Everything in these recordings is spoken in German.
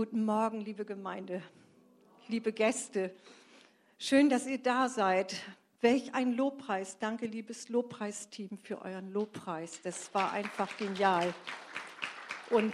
Guten Morgen, liebe Gemeinde, liebe Gäste. Schön, dass ihr da seid. Welch ein Lobpreis. Danke, liebes Lobpreisteam, für euren Lobpreis. Das war einfach genial. Und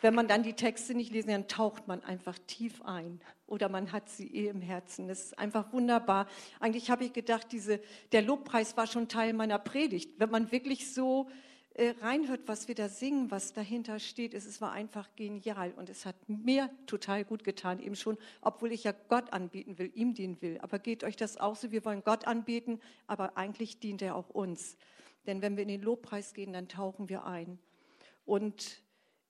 wenn man dann die Texte nicht lesen, dann taucht man einfach tief ein. Oder man hat sie eh im Herzen. Das ist einfach wunderbar. Eigentlich habe ich gedacht, diese, der Lobpreis war schon Teil meiner Predigt. Wenn man wirklich so äh, reinhört, was wir da singen, was dahinter steht, es, es war einfach genial. Und es hat mir total gut getan, eben schon, obwohl ich ja Gott anbieten will, ihm dienen will. Aber geht euch das auch so? Wir wollen Gott anbieten, aber eigentlich dient er auch uns. Denn wenn wir in den Lobpreis gehen, dann tauchen wir ein. Und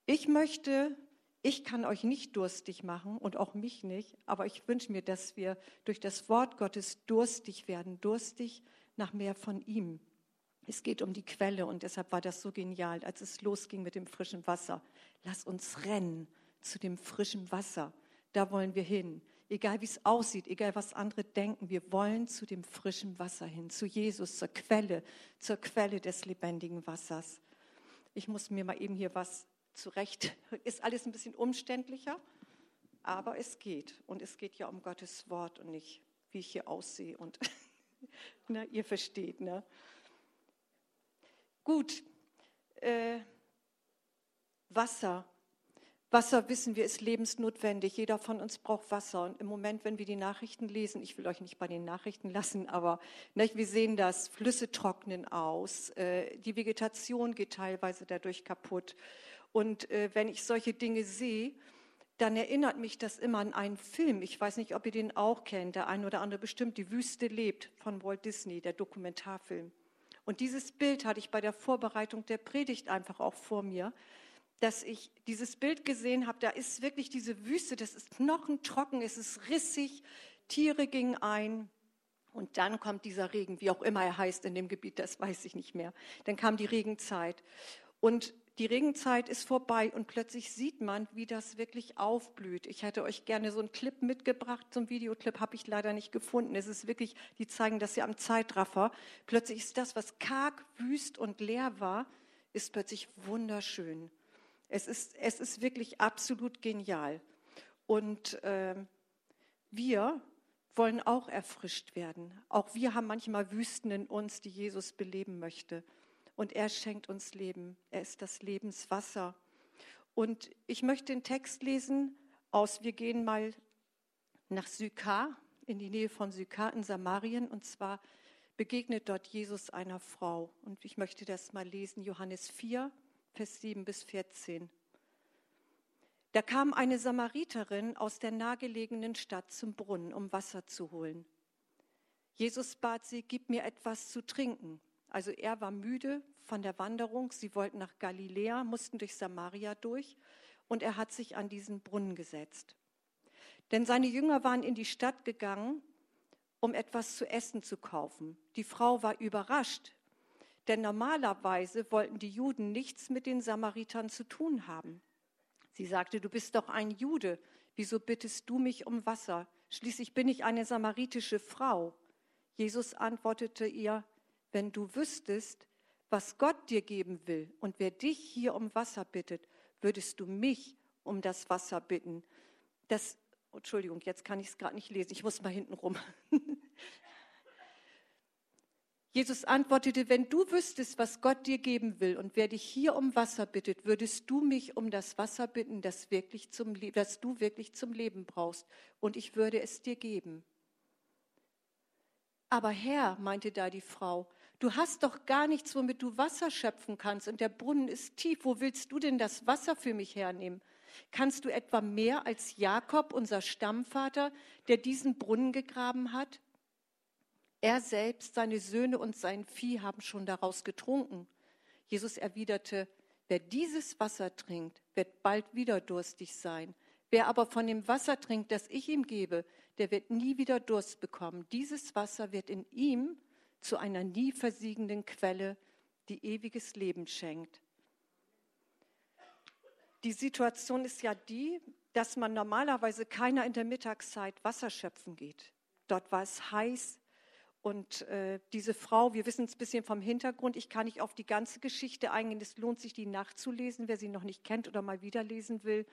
ich möchte, ich kann euch nicht durstig machen und auch mich nicht, aber ich wünsche mir, dass wir durch das Wort Gottes durstig werden, durstig nach mehr von ihm. Es geht um die Quelle und deshalb war das so genial, als es losging mit dem frischen Wasser. Lass uns rennen zu dem frischen Wasser. Da wollen wir hin. Egal wie es aussieht, egal was andere denken, wir wollen zu dem frischen Wasser hin, zu Jesus, zur Quelle, zur Quelle des lebendigen Wassers. Ich muss mir mal eben hier was zurecht. Ist alles ein bisschen umständlicher, aber es geht. Und es geht ja um Gottes Wort und nicht, wie ich hier aussehe. Und ne, ihr versteht, ne? Gut. Äh, Wasser. Wasser, wissen wir, ist lebensnotwendig. Jeder von uns braucht Wasser. Und im Moment, wenn wir die Nachrichten lesen, ich will euch nicht bei den Nachrichten lassen, aber ne, wir sehen das, Flüsse trocknen aus, äh, die Vegetation geht teilweise dadurch kaputt. Und äh, wenn ich solche Dinge sehe, dann erinnert mich das immer an einen Film. Ich weiß nicht, ob ihr den auch kennt. Der eine oder andere bestimmt. Die Wüste lebt von Walt Disney, der Dokumentarfilm. Und dieses Bild hatte ich bei der Vorbereitung der Predigt einfach auch vor mir, dass ich dieses Bild gesehen habe. Da ist wirklich diese Wüste, das ist knochentrocken, es ist rissig, Tiere gingen ein. Und dann kommt dieser Regen, wie auch immer er heißt in dem Gebiet, das weiß ich nicht mehr. Dann kam die Regenzeit. Und die Regenzeit ist vorbei und plötzlich sieht man, wie das wirklich aufblüht. Ich hätte euch gerne so einen Clip mitgebracht, so einen Videoclip habe ich leider nicht gefunden. Es ist wirklich, die zeigen das ja am Zeitraffer. Plötzlich ist das, was karg, wüst und leer war, ist plötzlich wunderschön. Es ist, es ist wirklich absolut genial. Und äh, wir wollen auch erfrischt werden. Auch wir haben manchmal Wüsten in uns, die Jesus beleben möchte und er schenkt uns Leben. Er ist das Lebenswasser. Und ich möchte den Text lesen aus, wir gehen mal nach Sykar, in die Nähe von Sykar in Samarien, und zwar begegnet dort Jesus einer Frau. Und ich möchte das mal lesen, Johannes 4, Vers 7 bis 14. Da kam eine Samariterin aus der nahegelegenen Stadt zum Brunnen, um Wasser zu holen. Jesus bat sie, gib mir etwas zu trinken. Also er war müde von der Wanderung. Sie wollten nach Galiläa, mussten durch Samaria durch und er hat sich an diesen Brunnen gesetzt. Denn seine Jünger waren in die Stadt gegangen, um etwas zu essen zu kaufen. Die Frau war überrascht, denn normalerweise wollten die Juden nichts mit den Samaritern zu tun haben. Sie sagte, du bist doch ein Jude, wieso bittest du mich um Wasser? Schließlich bin ich eine samaritische Frau. Jesus antwortete ihr, wenn du wüsstest, was Gott dir geben will und wer dich hier um Wasser bittet, würdest du mich um das Wasser bitten. Das, Entschuldigung, jetzt kann ich es gerade nicht lesen, ich muss mal hinten rum. Jesus antwortete, wenn du wüsstest, was Gott dir geben will und wer dich hier um Wasser bittet, würdest du mich um das Wasser bitten, das, wirklich zum, das du wirklich zum Leben brauchst, und ich würde es dir geben. Aber Herr, meinte da die Frau, Du hast doch gar nichts, womit du Wasser schöpfen kannst und der Brunnen ist tief. Wo willst du denn das Wasser für mich hernehmen? Kannst du etwa mehr als Jakob, unser Stammvater, der diesen Brunnen gegraben hat? Er selbst, seine Söhne und sein Vieh haben schon daraus getrunken. Jesus erwiderte, wer dieses Wasser trinkt, wird bald wieder durstig sein. Wer aber von dem Wasser trinkt, das ich ihm gebe, der wird nie wieder Durst bekommen. Dieses Wasser wird in ihm zu einer nie versiegenden Quelle, die ewiges Leben schenkt. Die Situation ist ja die, dass man normalerweise keiner in der Mittagszeit Wasser schöpfen geht. Dort war es heiß und äh, diese Frau, wir wissen es ein bisschen vom Hintergrund, ich kann nicht auf die ganze Geschichte eingehen, es lohnt sich, die nachzulesen, wer sie noch nicht kennt oder mal wieder lesen will.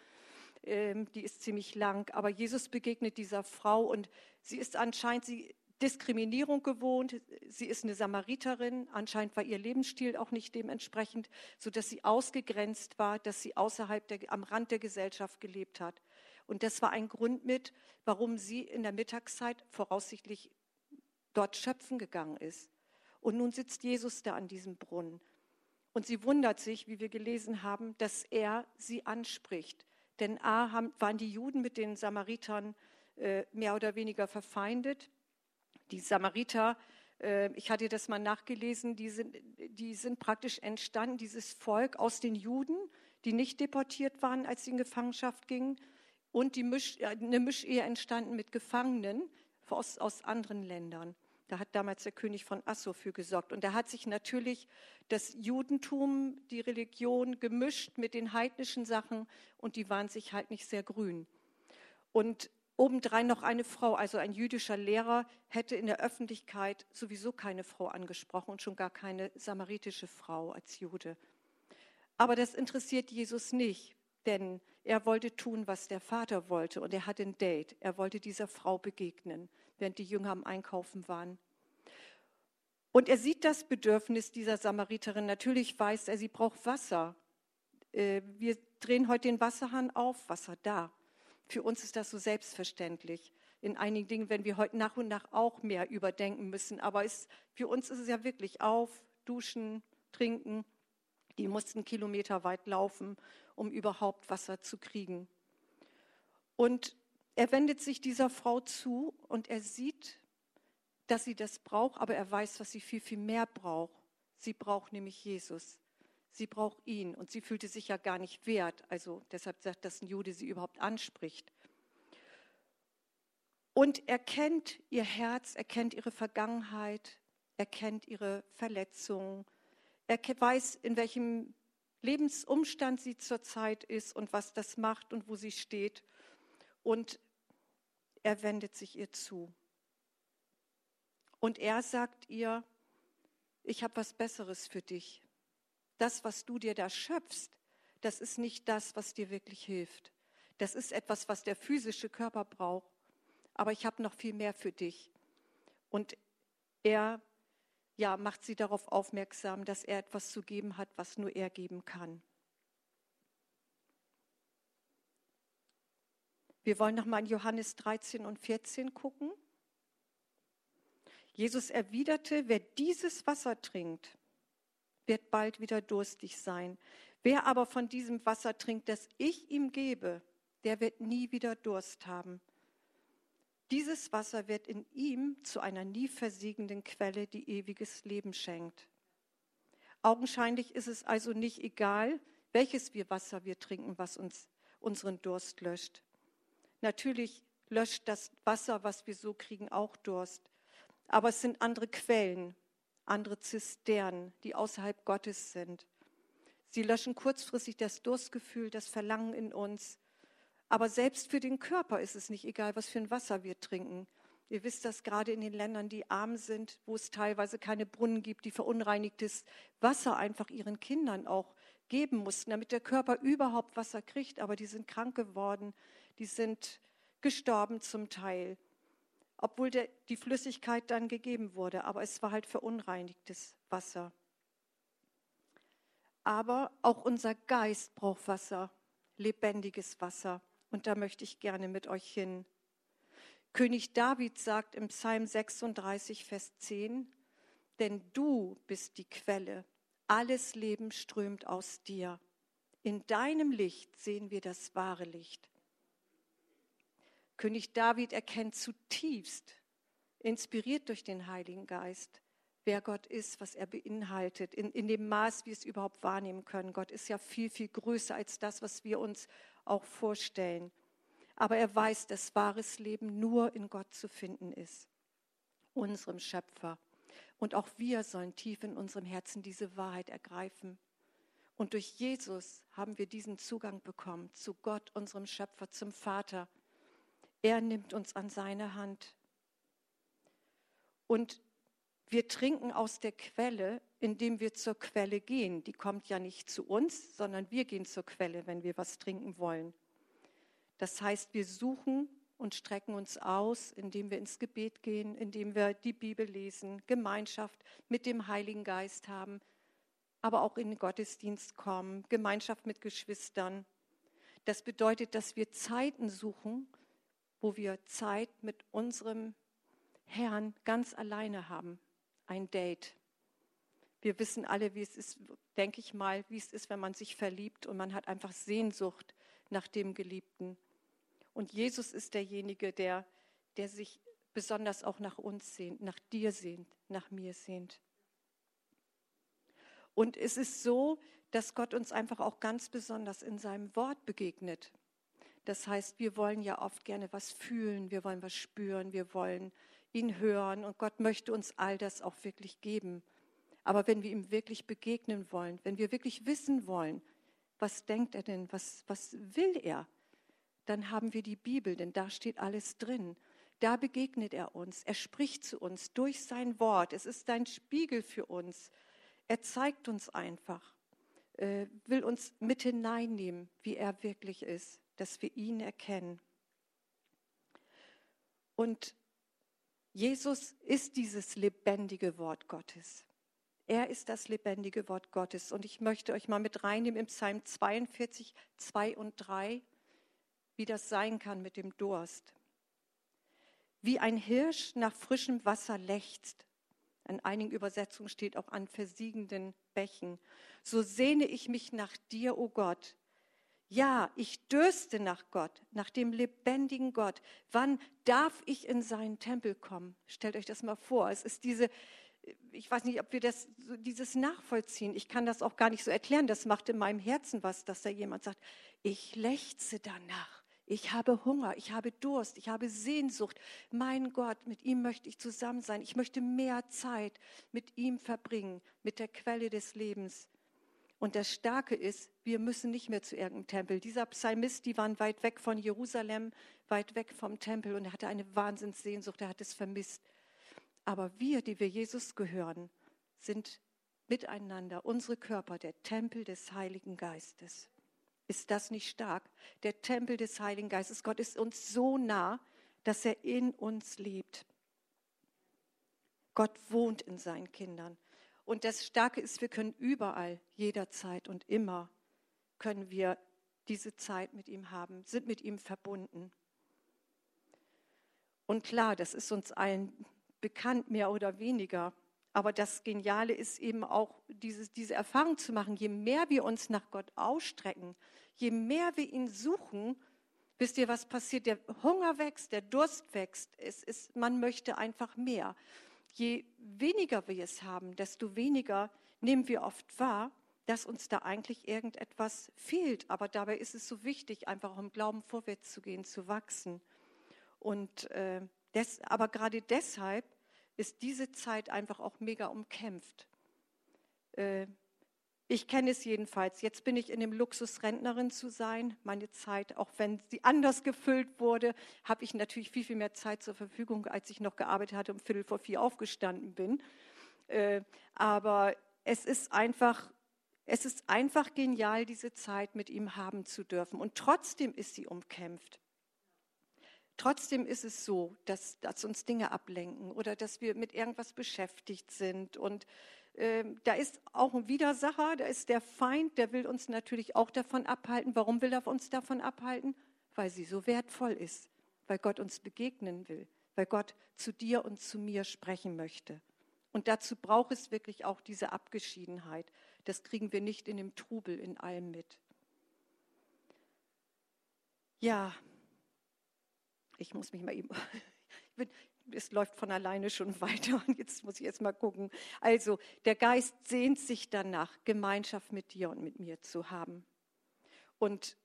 ähm, die ist ziemlich lang. Aber Jesus begegnet dieser Frau und sie ist anscheinend sie Diskriminierung gewohnt. Sie ist eine Samariterin. Anscheinend war ihr Lebensstil auch nicht dementsprechend, sodass sie ausgegrenzt war, dass sie außerhalb der, am Rand der Gesellschaft gelebt hat. Und das war ein Grund mit, warum sie in der Mittagszeit voraussichtlich dort schöpfen gegangen ist. Und nun sitzt Jesus da an diesem Brunnen. Und sie wundert sich, wie wir gelesen haben, dass er sie anspricht. Denn A haben, waren die Juden mit den Samaritern äh, mehr oder weniger verfeindet. Die Samariter, äh, ich hatte das mal nachgelesen, die sind, die sind praktisch entstanden, dieses Volk aus den Juden, die nicht deportiert waren, als sie in Gefangenschaft gingen. Und die Misch, eine Mischehe entstanden mit Gefangenen aus, aus anderen Ländern. Da hat damals der König von Assur für gesorgt. Und da hat sich natürlich das Judentum, die Religion gemischt mit den heidnischen Sachen und die waren sich halt nicht sehr grün. Und obendrein noch eine Frau, also ein jüdischer Lehrer, hätte in der Öffentlichkeit sowieso keine Frau angesprochen und schon gar keine samaritische Frau als Jude. Aber das interessiert Jesus nicht, denn er wollte tun, was der Vater wollte und er hatte ein Date. Er wollte dieser Frau begegnen während die Jünger am Einkaufen waren. Und er sieht das Bedürfnis dieser Samariterin. Natürlich weiß er, sie braucht Wasser. Äh, wir drehen heute den Wasserhahn auf, Wasser da. Für uns ist das so selbstverständlich. In einigen Dingen werden wir heute nach und nach auch mehr überdenken müssen. Aber es, für uns ist es ja wirklich auf, duschen, trinken. Die mussten kilometerweit laufen, um überhaupt Wasser zu kriegen. Und er wendet sich dieser Frau zu und er sieht, dass sie das braucht, aber er weiß, was sie viel, viel mehr braucht. Sie braucht nämlich Jesus. Sie braucht ihn und sie fühlte sich ja gar nicht wert. Also deshalb sagt, dass ein Jude sie überhaupt anspricht. Und er kennt ihr Herz, er kennt ihre Vergangenheit, er kennt ihre Verletzungen. Er weiß, in welchem Lebensumstand sie zurzeit ist und was das macht und wo sie steht. Und er wendet sich ihr zu. Und er sagt ihr, ich habe was Besseres für dich. Das, was du dir da schöpfst, das ist nicht das, was dir wirklich hilft. Das ist etwas, was der physische Körper braucht. Aber ich habe noch viel mehr für dich. Und er ja, macht sie darauf aufmerksam, dass er etwas zu geben hat, was nur er geben kann. Wir wollen nochmal in Johannes 13 und 14 gucken. Jesus erwiderte, wer dieses Wasser trinkt, wird bald wieder durstig sein. Wer aber von diesem Wasser trinkt, das ich ihm gebe, der wird nie wieder Durst haben. Dieses Wasser wird in ihm zu einer nie versiegenden Quelle, die ewiges Leben schenkt. Augenscheinlich ist es also nicht egal, welches wir Wasser wir trinken, was uns unseren Durst löscht. Natürlich löscht das Wasser, was wir so kriegen, auch Durst. Aber es sind andere Quellen, andere Zisternen, die außerhalb Gottes sind. Sie löschen kurzfristig das Durstgefühl, das Verlangen in uns. Aber selbst für den Körper ist es nicht egal, was für ein Wasser wir trinken. Ihr wisst das gerade in den Ländern, die arm sind, wo es teilweise keine Brunnen gibt, die verunreinigtes Wasser einfach ihren Kindern auch geben mussten, damit der Körper überhaupt Wasser kriegt. Aber die sind krank geworden, die sind gestorben zum Teil, obwohl der, die Flüssigkeit dann gegeben wurde, aber es war halt verunreinigtes Wasser. Aber auch unser Geist braucht Wasser, lebendiges Wasser. Und da möchte ich gerne mit euch hin. König David sagt im Psalm 36, Vers 10, denn du bist die Quelle, alles Leben strömt aus dir. In deinem Licht sehen wir das wahre Licht. König David erkennt zutiefst, inspiriert durch den Heiligen Geist, wer Gott ist, was er beinhaltet, in, in dem Maß, wie wir es überhaupt wahrnehmen können. Gott ist ja viel, viel größer als das, was wir uns auch vorstellen. Aber er weiß, dass wahres Leben nur in Gott zu finden ist, unserem Schöpfer. Und auch wir sollen tief in unserem Herzen diese Wahrheit ergreifen. Und durch Jesus haben wir diesen Zugang bekommen zu Gott, unserem Schöpfer, zum Vater. Er nimmt uns an seine Hand. Und wir trinken aus der Quelle, indem wir zur Quelle gehen. Die kommt ja nicht zu uns, sondern wir gehen zur Quelle, wenn wir was trinken wollen. Das heißt, wir suchen und strecken uns aus, indem wir ins Gebet gehen, indem wir die Bibel lesen, Gemeinschaft mit dem Heiligen Geist haben, aber auch in den Gottesdienst kommen, Gemeinschaft mit Geschwistern. Das bedeutet, dass wir Zeiten suchen, wo wir Zeit mit unserem Herrn ganz alleine haben, ein Date. Wir wissen alle, wie es ist, denke ich mal, wie es ist, wenn man sich verliebt und man hat einfach Sehnsucht nach dem Geliebten. Und Jesus ist derjenige, der, der sich besonders auch nach uns sehnt, nach dir sehnt, nach mir sehnt. Und es ist so, dass Gott uns einfach auch ganz besonders in seinem Wort begegnet. Das heißt, wir wollen ja oft gerne was fühlen, wir wollen was spüren, wir wollen ihn hören und Gott möchte uns all das auch wirklich geben. Aber wenn wir ihm wirklich begegnen wollen, wenn wir wirklich wissen wollen, was denkt er denn, was, was will er, dann haben wir die Bibel, denn da steht alles drin. Da begegnet er uns, er spricht zu uns durch sein Wort. Es ist ein Spiegel für uns. Er zeigt uns einfach, äh, will uns mit hineinnehmen, wie er wirklich ist dass wir ihn erkennen. Und Jesus ist dieses lebendige Wort Gottes. Er ist das lebendige Wort Gottes. Und ich möchte euch mal mit reinnehmen im Psalm 42, 2 und 3, wie das sein kann mit dem Durst. Wie ein Hirsch nach frischem Wasser lechzt, in einigen Übersetzungen steht auch an versiegenden Bächen, so sehne ich mich nach dir, o oh Gott, ja, ich dürste nach Gott, nach dem lebendigen Gott. Wann darf ich in seinen Tempel kommen? Stellt euch das mal vor. Es ist diese, ich weiß nicht, ob wir das, dieses nachvollziehen. Ich kann das auch gar nicht so erklären. Das macht in meinem Herzen was, dass da jemand sagt, ich lechze danach. Ich habe Hunger, ich habe Durst, ich habe Sehnsucht. Mein Gott, mit ihm möchte ich zusammen sein. Ich möchte mehr Zeit mit ihm verbringen, mit der Quelle des Lebens. Und das Starke ist, wir müssen nicht mehr zu irgendeinem Tempel. Dieser Psalmist, die waren weit weg von Jerusalem, weit weg vom Tempel und er hatte eine Wahnsinnssehnsucht, er hat es vermisst. Aber wir, die wir Jesus gehören, sind miteinander, unsere Körper, der Tempel des Heiligen Geistes. Ist das nicht stark? Der Tempel des Heiligen Geistes. Gott ist uns so nah, dass er in uns lebt. Gott wohnt in seinen Kindern. Und das Starke ist, wir können überall, jederzeit und immer, können wir diese Zeit mit ihm haben, sind mit ihm verbunden. Und klar, das ist uns allen bekannt, mehr oder weniger. Aber das Geniale ist eben auch, diese, diese Erfahrung zu machen, je mehr wir uns nach Gott ausstrecken, je mehr wir ihn suchen, wisst ihr, was passiert? Der Hunger wächst, der Durst wächst. Es ist, man möchte einfach mehr je weniger wir es haben, desto weniger nehmen wir oft wahr, dass uns da eigentlich irgendetwas fehlt. Aber dabei ist es so wichtig, einfach auch im Glauben vorwärts zu gehen, zu wachsen. Und äh, des, aber gerade deshalb ist diese Zeit einfach auch mega umkämpft. Äh, ich kenne es jedenfalls. Jetzt bin ich in dem Luxus, Rentnerin zu sein. Meine Zeit, auch wenn sie anders gefüllt wurde, habe ich natürlich viel, viel mehr Zeit zur Verfügung, als ich noch gearbeitet hatte und Viertel vor vier aufgestanden bin. Äh, aber es ist einfach, es ist einfach genial, diese Zeit mit ihm haben zu dürfen. Und trotzdem ist sie umkämpft. Trotzdem ist es so, dass, dass uns Dinge ablenken oder dass wir mit irgendwas beschäftigt sind und da ist auch ein Widersacher, da ist der Feind, der will uns natürlich auch davon abhalten. Warum will er uns davon abhalten? Weil sie so wertvoll ist, weil Gott uns begegnen will, weil Gott zu dir und zu mir sprechen möchte. Und dazu braucht es wirklich auch diese Abgeschiedenheit. Das kriegen wir nicht in dem Trubel in allem mit. Ja, ich muss mich mal eben. es läuft von alleine schon weiter und jetzt muss ich jetzt mal gucken. Also, der Geist sehnt sich danach, Gemeinschaft mit dir und mit mir zu haben. Und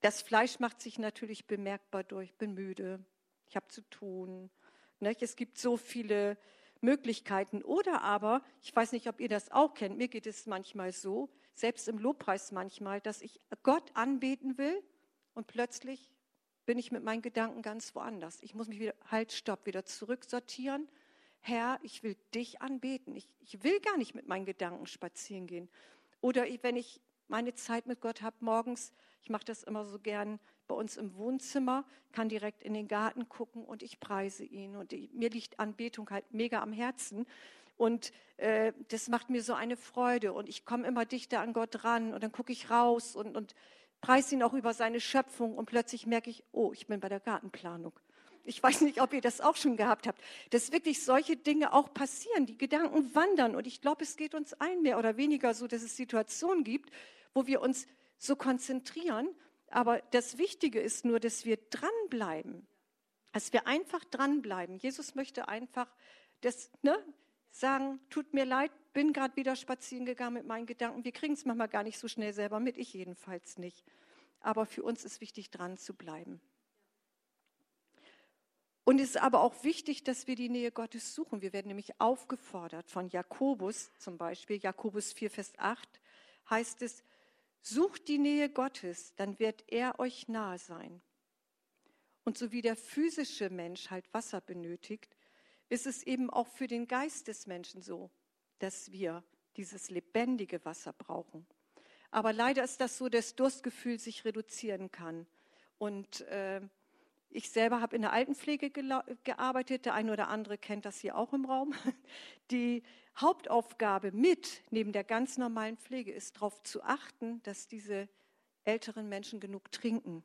das Fleisch macht sich natürlich bemerkbar durch, bin müde, ich habe zu tun. Nicht? Es gibt so viele Möglichkeiten. Oder aber, ich weiß nicht, ob ihr das auch kennt, mir geht es manchmal so, selbst im Lobpreis manchmal, dass ich Gott anbeten will und plötzlich bin ich mit meinen Gedanken ganz woanders. Ich muss mich wieder, halt, stopp, wieder zurücksortieren. Herr, ich will dich anbeten. Ich, ich will gar nicht mit meinen Gedanken spazieren gehen. Oder wenn ich meine Zeit mit Gott habe morgens, ich mache das immer so gern, bei uns im Wohnzimmer, kann direkt in den Garten gucken und ich preise ihn. Und ich, mir liegt Anbetung halt mega am Herzen. Und äh, das macht mir so eine Freude. Und ich komme immer dichter an Gott ran und dann gucke ich raus und, und preise ihn auch über seine Schöpfung. Und plötzlich merke ich, oh, ich bin bei der Gartenplanung. Ich weiß nicht, ob ihr das auch schon gehabt habt, dass wirklich solche Dinge auch passieren. Die Gedanken wandern. Und ich glaube, es geht uns allen mehr oder weniger so, dass es Situationen gibt, wo wir uns so konzentrieren. Aber das Wichtige ist nur, dass wir dranbleiben. Dass wir einfach dranbleiben. Jesus möchte einfach das, ne, sagen, tut mir leid, bin gerade wieder spazieren gegangen mit meinen Gedanken. Wir kriegen es manchmal gar nicht so schnell selber mit, ich jedenfalls nicht. Aber für uns ist wichtig, dran zu bleiben. Und es ist aber auch wichtig, dass wir die Nähe Gottes suchen. Wir werden nämlich aufgefordert von Jakobus zum Beispiel, Jakobus 4, Vers 8, heißt es, sucht die Nähe Gottes, dann wird er euch nahe sein. Und so wie der physische Mensch halt Wasser benötigt, ist es eben auch für den Geist des Menschen so, dass wir dieses lebendige Wasser brauchen. Aber leider ist das so, dass Durstgefühl sich reduzieren kann. Und äh, ich selber habe in der Altenpflege gearbeitet, der eine oder andere kennt das hier auch im Raum. Die Hauptaufgabe mit, neben der ganz normalen Pflege, ist darauf zu achten, dass diese älteren Menschen genug trinken.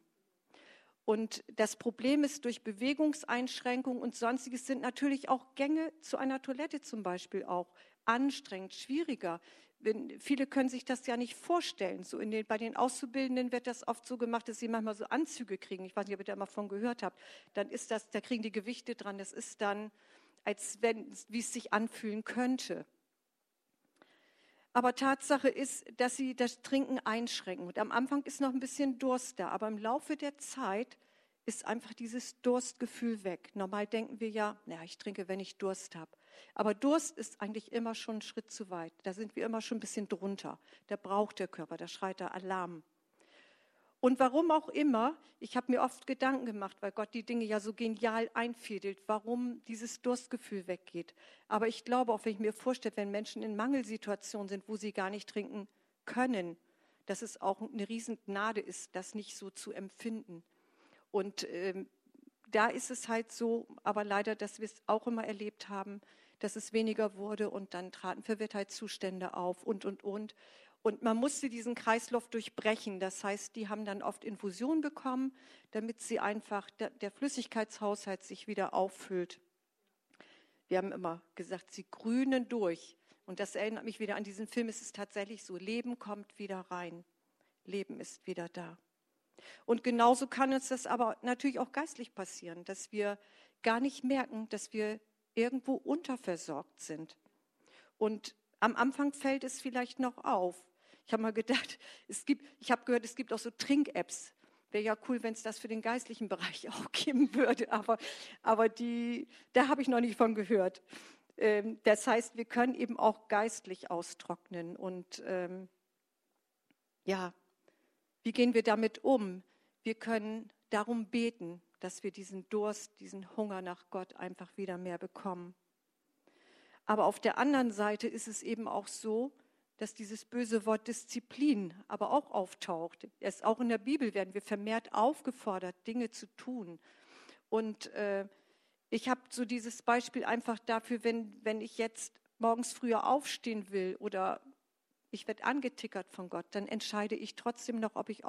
Und das Problem ist, durch Bewegungseinschränkungen und sonstiges sind natürlich auch Gänge zu einer Toilette zum Beispiel auch anstrengend, schwieriger. Wenn, viele können sich das ja nicht vorstellen. So den, bei den Auszubildenden wird das oft so gemacht, dass sie manchmal so Anzüge kriegen. Ich weiß nicht, ob ihr da mal von gehört habt. Dann ist das, da kriegen die Gewichte dran. Das ist dann, als wenn, wie es sich anfühlen könnte. Aber Tatsache ist, dass sie das Trinken einschränken. Und am Anfang ist noch ein bisschen Durst da, aber im Laufe der Zeit ist einfach dieses Durstgefühl weg. Normal denken wir ja, naja, ich trinke, wenn ich Durst habe. Aber Durst ist eigentlich immer schon ein Schritt zu weit. Da sind wir immer schon ein bisschen drunter. Da braucht der Körper, da schreit der Alarm. Und warum auch immer, ich habe mir oft Gedanken gemacht, weil Gott die Dinge ja so genial einfädelt, warum dieses Durstgefühl weggeht. Aber ich glaube, auch wenn ich mir vorstelle, wenn Menschen in Mangelsituationen sind, wo sie gar nicht trinken können, dass es auch eine Riesengnade ist, das nicht so zu empfinden. Und ähm, da ist es halt so, aber leider, dass wir es auch immer erlebt haben, dass es weniger wurde und dann traten Verwirrtheitszustände auf und, und, und. Und man musste diesen Kreislauf durchbrechen. Das heißt, die haben dann oft Infusion bekommen, damit sie einfach der, der Flüssigkeitshaushalt sich wieder auffüllt. Wir haben immer gesagt, sie grünen durch. Und das erinnert mich wieder an diesen Film. Es ist tatsächlich so, Leben kommt wieder rein. Leben ist wieder da. Und genauso kann uns das aber natürlich auch geistlich passieren, dass wir gar nicht merken, dass wir irgendwo unterversorgt sind. Und am Anfang fällt es vielleicht noch auf. Ich habe mal gedacht, es gibt, ich habe gehört, es gibt auch so Trink-Apps. Wäre ja cool, wenn es das für den geistlichen Bereich auch geben würde, aber, aber die, da habe ich noch nicht von gehört. Ähm, das heißt, wir können eben auch geistlich austrocknen. Und ähm, ja, wie gehen wir damit um? Wir können darum beten, dass wir diesen Durst, diesen Hunger nach Gott einfach wieder mehr bekommen. Aber auf der anderen Seite ist es eben auch so, dass dieses böse Wort Disziplin aber auch auftaucht. Erst auch in der Bibel werden wir vermehrt aufgefordert, Dinge zu tun. Und äh, ich habe so dieses Beispiel einfach dafür, wenn, wenn ich jetzt morgens früher aufstehen will oder ich werde angetickert von Gott, dann entscheide ich trotzdem noch, ob ich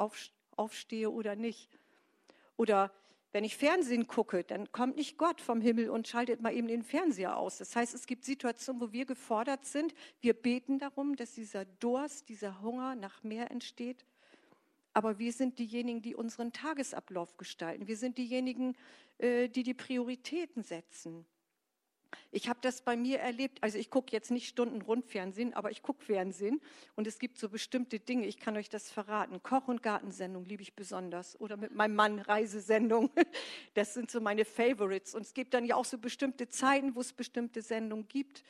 aufstehe oder nicht. Oder wenn ich Fernsehen gucke, dann kommt nicht Gott vom Himmel und schaltet mal eben den Fernseher aus. Das heißt, es gibt Situationen, wo wir gefordert sind. Wir beten darum, dass dieser Durst, dieser Hunger nach mehr entsteht. Aber wir sind diejenigen, die unseren Tagesablauf gestalten. Wir sind diejenigen, äh, die die Prioritäten setzen. Ich habe das bei mir erlebt. Also ich gucke jetzt nicht Stunden Rundfernsehen, aber ich gucke Fernsehen und es gibt so bestimmte Dinge. Ich kann euch das verraten. Koch- und Gartensendung liebe ich besonders oder mit meinem Mann Reisesendung. Das sind so meine Favorites. Und es gibt dann ja auch so bestimmte Zeiten, wo es bestimmte Sendungen gibt.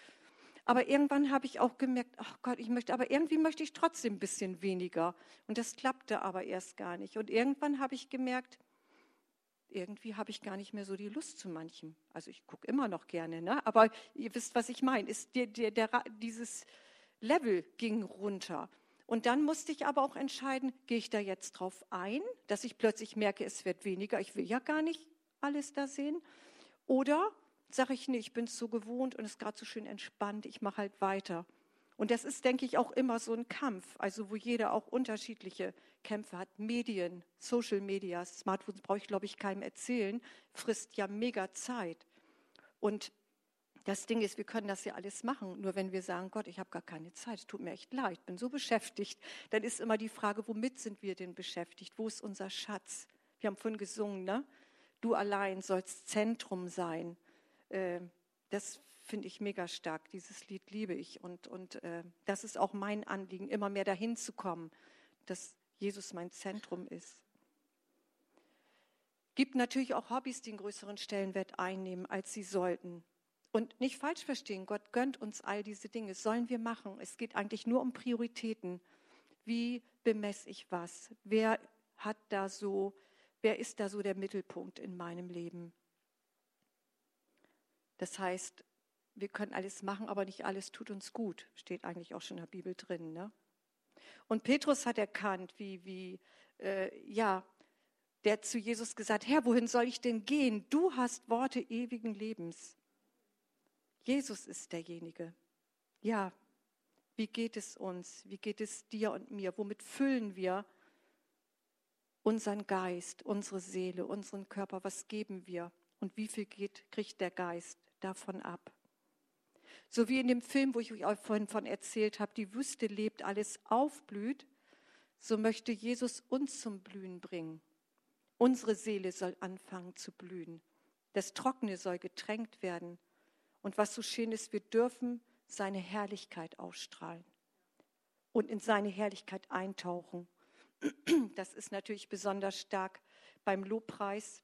Aber irgendwann habe ich auch gemerkt, ach Gott, ich möchte, aber irgendwie möchte ich trotzdem ein bisschen weniger. Und das klappte aber erst gar nicht. Und irgendwann habe ich gemerkt, irgendwie habe ich gar nicht mehr so die Lust zu manchem. Also ich gucke immer noch gerne, ne? aber ihr wisst, was ich meine. Ist der, der, der, dieses Level ging runter. Und dann musste ich aber auch entscheiden, gehe ich da jetzt drauf ein, dass ich plötzlich merke, es wird weniger, ich will ja gar nicht alles da sehen. Oder sage ich, nee, ich bin es so gewohnt und es ist gerade so schön entspannt, ich mache halt weiter. Und das ist, denke ich, auch immer so ein Kampf, also wo jeder auch unterschiedliche Kämpfe hat. Medien, Social Media, Smartphones brauche ich, glaube ich, keinem erzählen, frisst ja mega Zeit. Und das Ding ist, wir können das ja alles machen. Nur wenn wir sagen, Gott, ich habe gar keine Zeit, es tut mir echt leid, bin so beschäftigt, dann ist immer die Frage, womit sind wir denn beschäftigt? Wo ist unser Schatz? Wir haben vorhin gesungen, ne? Du allein sollst Zentrum sein. Äh, das finde ich mega stark. Dieses Lied liebe ich. Und, und äh, das ist auch mein Anliegen, immer mehr dahin zu kommen, dass Jesus mein Zentrum ist. Gibt natürlich auch Hobbys, die einen größeren Stellenwert einnehmen, als sie sollten. Und nicht falsch verstehen, Gott gönnt uns all diese Dinge, sollen wir machen. Es geht eigentlich nur um Prioritäten. Wie bemesse ich was? Wer hat da so, wer ist da so der Mittelpunkt in meinem Leben? Das heißt, wir können alles machen, aber nicht alles tut uns gut. Steht eigentlich auch schon in der Bibel drin. Ne? Und Petrus hat erkannt, wie, wie äh, ja, der zu Jesus gesagt, Herr, wohin soll ich denn gehen? Du hast Worte ewigen Lebens. Jesus ist derjenige. Ja, wie geht es uns? Wie geht es dir und mir? Womit füllen wir unseren Geist, unsere Seele, unseren Körper? Was geben wir? Und wie viel geht, kriegt der Geist davon ab? So wie in dem Film, wo ich euch vorhin von erzählt habe, die Wüste lebt, alles aufblüht, so möchte Jesus uns zum Blühen bringen. Unsere Seele soll anfangen zu blühen. Das Trockene soll getränkt werden. Und was so schön ist, wir dürfen seine Herrlichkeit ausstrahlen und in seine Herrlichkeit eintauchen. Das ist natürlich besonders stark beim Lobpreis,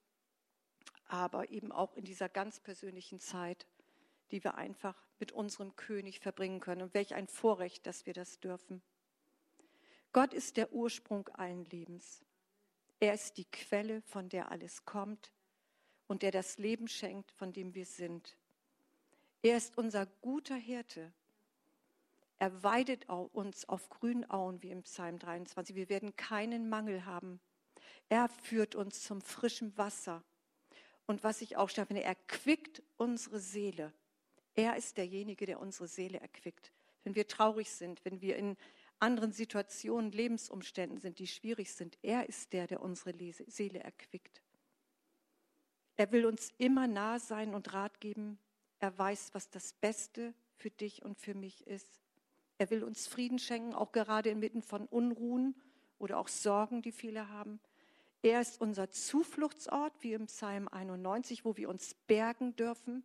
aber eben auch in dieser ganz persönlichen Zeit, die wir einfach mit unserem König verbringen können. Und welch ein Vorrecht, dass wir das dürfen. Gott ist der Ursprung allen Lebens. Er ist die Quelle, von der alles kommt und der das Leben schenkt, von dem wir sind. Er ist unser guter Hirte. Er weidet uns auf grünen Auen, wie im Psalm 23. Wir werden keinen Mangel haben. Er führt uns zum frischen Wasser. Und was ich auch schaffe, er quickt unsere Seele. Er ist derjenige, der unsere Seele erquickt. Wenn wir traurig sind, wenn wir in anderen Situationen, Lebensumständen sind, die schwierig sind, er ist der, der unsere Seele erquickt. Er will uns immer nah sein und Rat geben. Er weiß, was das Beste für dich und für mich ist. Er will uns Frieden schenken, auch gerade inmitten von Unruhen oder auch Sorgen, die viele haben. Er ist unser Zufluchtsort, wie im Psalm 91, wo wir uns bergen dürfen.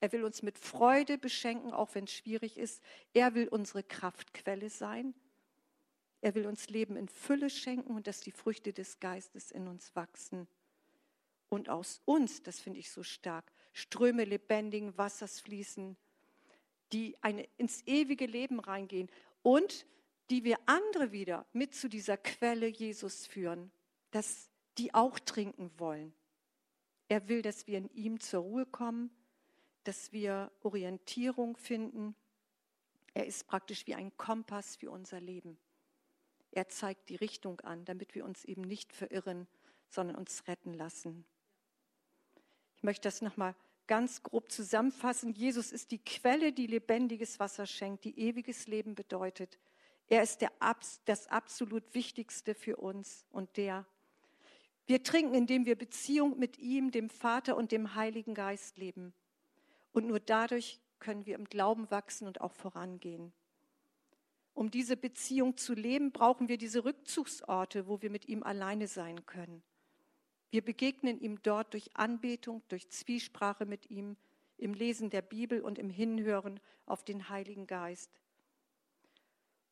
Er will uns mit Freude beschenken, auch wenn es schwierig ist. Er will unsere Kraftquelle sein. Er will uns Leben in Fülle schenken und dass die Früchte des Geistes in uns wachsen. Und aus uns, das finde ich so stark, Ströme lebendigen Wassers fließen, die eine, ins ewige Leben reingehen und die wir andere wieder mit zu dieser Quelle Jesus führen, dass die auch trinken wollen. Er will, dass wir in ihm zur Ruhe kommen, dass wir Orientierung finden. Er ist praktisch wie ein Kompass für unser Leben. Er zeigt die Richtung an, damit wir uns eben nicht verirren, sondern uns retten lassen. Ich möchte das nochmal ganz grob zusammenfassen. Jesus ist die Quelle, die lebendiges Wasser schenkt, die ewiges Leben bedeutet. Er ist der, das absolut Wichtigste für uns und der. Wir trinken, indem wir Beziehung mit ihm, dem Vater und dem Heiligen Geist leben. Und nur dadurch können wir im Glauben wachsen und auch vorangehen. Um diese Beziehung zu leben, brauchen wir diese Rückzugsorte, wo wir mit ihm alleine sein können. Wir begegnen ihm dort durch Anbetung, durch Zwiesprache mit ihm, im Lesen der Bibel und im Hinhören auf den Heiligen Geist.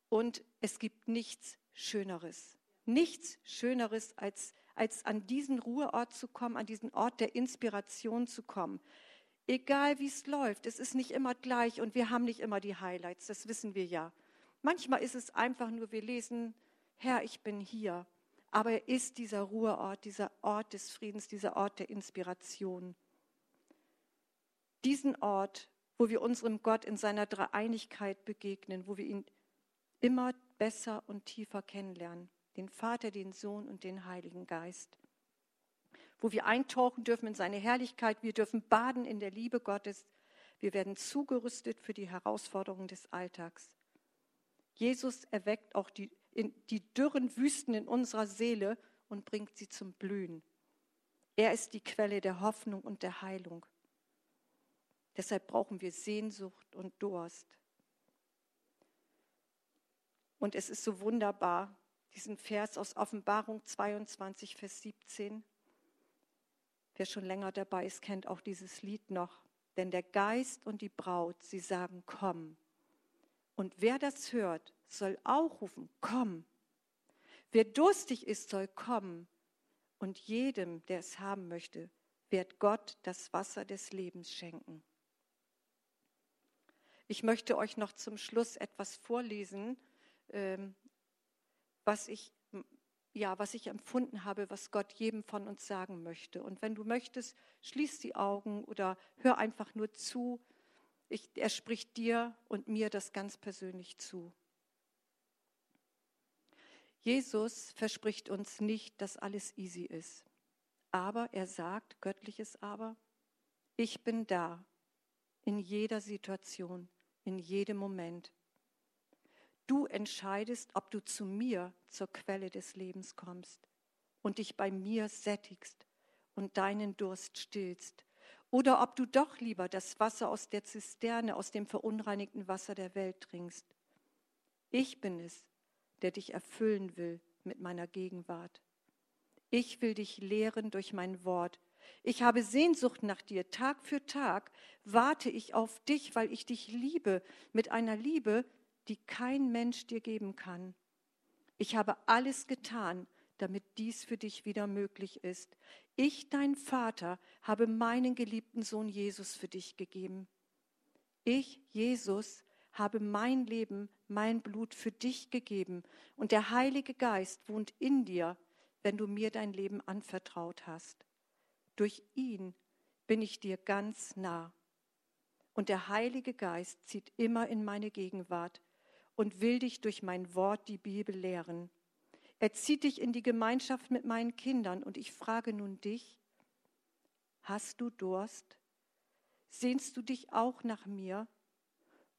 Und es gibt nichts Schöneres, nichts Schöneres, als, als an diesen Ruheort zu kommen, an diesen Ort der Inspiration zu kommen. Egal wie es läuft, es ist nicht immer gleich und wir haben nicht immer die Highlights, das wissen wir ja. Manchmal ist es einfach nur, wir lesen, Herr, ich bin hier. Aber er ist dieser Ruheort, dieser Ort des Friedens, dieser Ort der Inspiration. Diesen Ort, wo wir unserem Gott in seiner Dreieinigkeit begegnen, wo wir ihn immer besser und tiefer kennenlernen. Den Vater, den Sohn und den Heiligen Geist. Wo wir eintauchen dürfen in seine Herrlichkeit. Wir dürfen baden in der Liebe Gottes. Wir werden zugerüstet für die Herausforderungen des Alltags. Jesus erweckt auch die, die dürren Wüsten in unserer Seele und bringt sie zum Blühen. Er ist die Quelle der Hoffnung und der Heilung. Deshalb brauchen wir Sehnsucht und Durst. Und es ist so wunderbar, diesen Vers aus Offenbarung 22, Vers 17. Wer schon länger dabei ist, kennt auch dieses Lied noch. Denn der Geist und die Braut, sie sagen, komm. Und wer das hört, soll auch rufen, komm. Wer durstig ist, soll kommen. Und jedem, der es haben möchte, wird Gott das Wasser des Lebens schenken. Ich möchte euch noch zum Schluss etwas vorlesen, ähm, was ich, ja, was ich empfunden habe, was Gott jedem von uns sagen möchte. Und wenn du möchtest, schließ die Augen oder hör einfach nur zu. Ich, er spricht dir und mir das ganz persönlich zu. Jesus verspricht uns nicht, dass alles easy ist. Aber er sagt, göttliches Aber, ich bin da in jeder Situation, in jedem Moment. Du entscheidest, ob du zu mir, zur Quelle des Lebens kommst und dich bei mir sättigst und deinen Durst stillst, oder ob du doch lieber das Wasser aus der Zisterne, aus dem verunreinigten Wasser der Welt trinkst. Ich bin es, der dich erfüllen will mit meiner Gegenwart. Ich will dich lehren durch mein Wort. Ich habe Sehnsucht nach dir. Tag für Tag warte ich auf dich, weil ich dich liebe mit einer Liebe, die kein Mensch dir geben kann. Ich habe alles getan, damit dies für dich wieder möglich ist. Ich, dein Vater, habe meinen geliebten Sohn Jesus für dich gegeben. Ich, Jesus, habe mein Leben, mein Blut für dich gegeben und der Heilige Geist wohnt in dir, wenn du mir dein Leben anvertraut hast. Durch ihn bin ich dir ganz nah. Und der Heilige Geist zieht immer in meine Gegenwart und will dich durch mein Wort, die Bibel, lehren. Er zieht dich in die Gemeinschaft mit meinen Kindern und ich frage nun dich, hast du Durst? Sehnst du dich auch nach mir?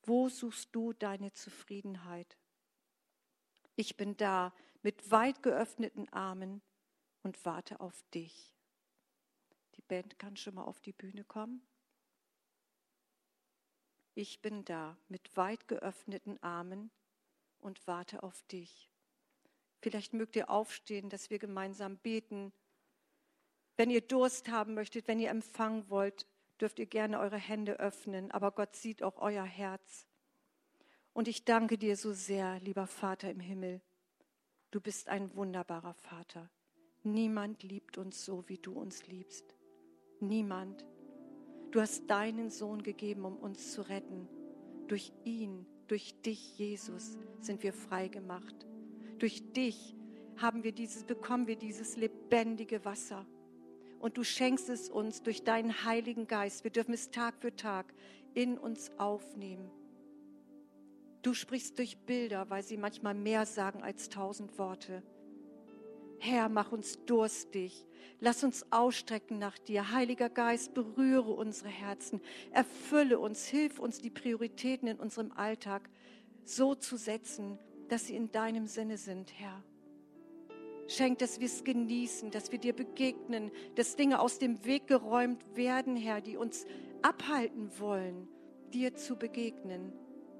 Wo suchst du deine Zufriedenheit? Ich bin da mit weit geöffneten Armen und warte auf dich. Die Band kann schon mal auf die Bühne kommen. Ich bin da mit weit geöffneten Armen und warte auf dich. Vielleicht mögt ihr aufstehen, dass wir gemeinsam beten. Wenn ihr Durst haben möchtet, wenn ihr empfangen wollt, dürft ihr gerne eure Hände öffnen, aber Gott sieht auch euer Herz. Und ich danke dir so sehr, lieber Vater im Himmel. Du bist ein wunderbarer Vater. Niemand liebt uns so, wie du uns liebst. Niemand. Du hast deinen Sohn gegeben, um uns zu retten. Durch ihn, durch dich, Jesus, sind wir frei gemacht. Durch dich haben wir dieses, bekommen wir dieses lebendige Wasser und du schenkst es uns durch deinen Heiligen Geist. Wir dürfen es Tag für Tag in uns aufnehmen. Du sprichst durch Bilder, weil sie manchmal mehr sagen als tausend Worte. Herr, mach uns durstig. Lass uns ausstrecken nach dir. Heiliger Geist, berühre unsere Herzen. Erfülle uns. Hilf uns, die Prioritäten in unserem Alltag so zu setzen, dass sie in deinem Sinne sind, Herr. Schenk, dass wir es genießen, dass wir dir begegnen, dass Dinge aus dem Weg geräumt werden, Herr, die uns abhalten wollen, dir zu begegnen.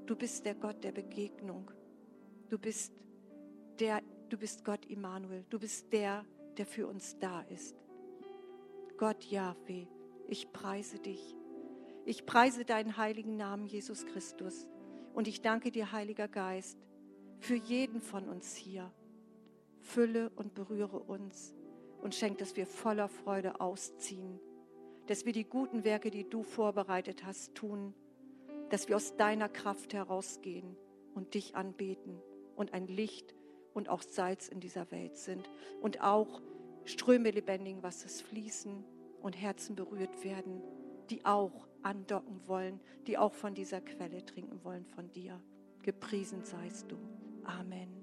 Du bist der Gott der Begegnung. Du bist der, du bist Gott Immanuel. Du bist der, der für uns da ist. Gott Yahweh, ich preise dich. Ich preise deinen heiligen Namen, Jesus Christus. Und ich danke dir, Heiliger Geist, für jeden von uns hier fülle und berühre uns und schenk, dass wir voller Freude ausziehen, dass wir die guten Werke, die du vorbereitet hast, tun, dass wir aus deiner Kraft herausgehen und dich anbeten und ein Licht und auch Salz in dieser Welt sind und auch Ströme lebendigen Wassers fließen und Herzen berührt werden, die auch andocken wollen, die auch von dieser Quelle trinken wollen von dir. Gepriesen seist du. Amen.